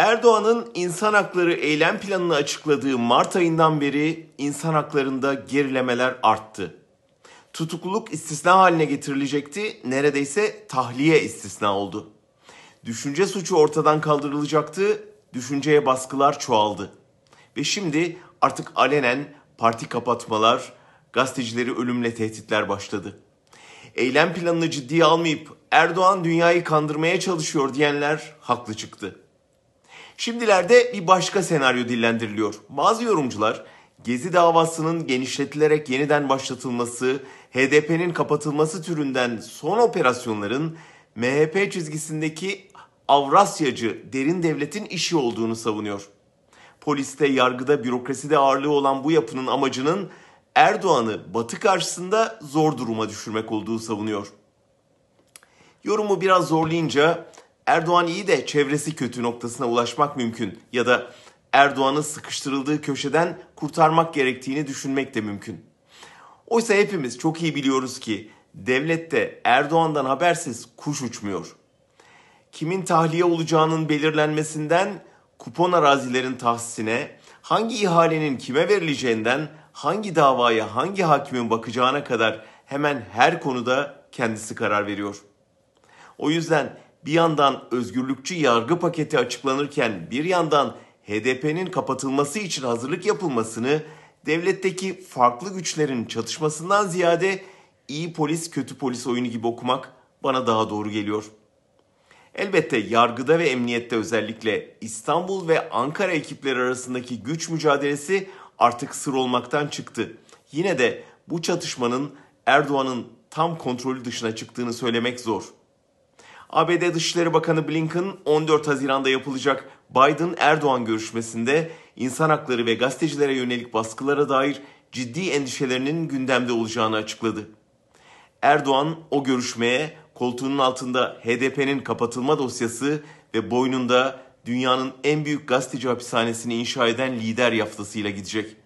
Erdoğan'ın insan hakları eylem planını açıkladığı Mart ayından beri insan haklarında gerilemeler arttı. Tutukluluk istisna haline getirilecekti, neredeyse tahliye istisna oldu. Düşünce suçu ortadan kaldırılacaktı, düşünceye baskılar çoğaldı. Ve şimdi artık alenen parti kapatmalar, gazetecileri ölümle tehditler başladı. Eylem planını ciddiye almayıp Erdoğan dünyayı kandırmaya çalışıyor diyenler haklı çıktı. Şimdilerde bir başka senaryo dillendiriliyor. Bazı yorumcular Gezi davasının genişletilerek yeniden başlatılması, HDP'nin kapatılması türünden son operasyonların MHP çizgisindeki Avrasyacı derin devletin işi olduğunu savunuyor. Poliste, yargıda, bürokraside ağırlığı olan bu yapının amacının Erdoğan'ı Batı karşısında zor duruma düşürmek olduğu savunuyor. Yorumu biraz zorlayınca Erdoğan iyi de çevresi kötü noktasına ulaşmak mümkün ya da Erdoğan'ı sıkıştırıldığı köşeden kurtarmak gerektiğini düşünmek de mümkün. Oysa hepimiz çok iyi biliyoruz ki devlette Erdoğan'dan habersiz kuş uçmuyor. Kimin tahliye olacağının belirlenmesinden kupon arazilerin tahsisine, hangi ihalenin kime verileceğinden, hangi davaya hangi hakimin bakacağına kadar hemen her konuda kendisi karar veriyor. O yüzden bir yandan özgürlükçü yargı paketi açıklanırken bir yandan HDP'nin kapatılması için hazırlık yapılmasını devletteki farklı güçlerin çatışmasından ziyade iyi polis kötü polis oyunu gibi okumak bana daha doğru geliyor. Elbette yargıda ve emniyette özellikle İstanbul ve Ankara ekipleri arasındaki güç mücadelesi artık sır olmaktan çıktı. Yine de bu çatışmanın Erdoğan'ın tam kontrolü dışına çıktığını söylemek zor. ABD Dışişleri Bakanı Blinken 14 Haziran'da yapılacak Biden-Erdoğan görüşmesinde insan hakları ve gazetecilere yönelik baskılara dair ciddi endişelerinin gündemde olacağını açıkladı. Erdoğan o görüşmeye koltuğunun altında HDP'nin kapatılma dosyası ve boynunda dünyanın en büyük gazeteci hapishanesini inşa eden lider yaftasıyla gidecek.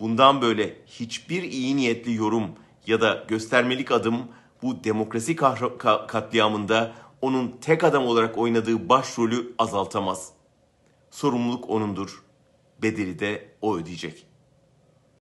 Bundan böyle hiçbir iyi niyetli yorum ya da göstermelik adım bu demokrasi katliamında onun tek adam olarak oynadığı başrolü azaltamaz. Sorumluluk onundur. Bedeli de o ödeyecek.''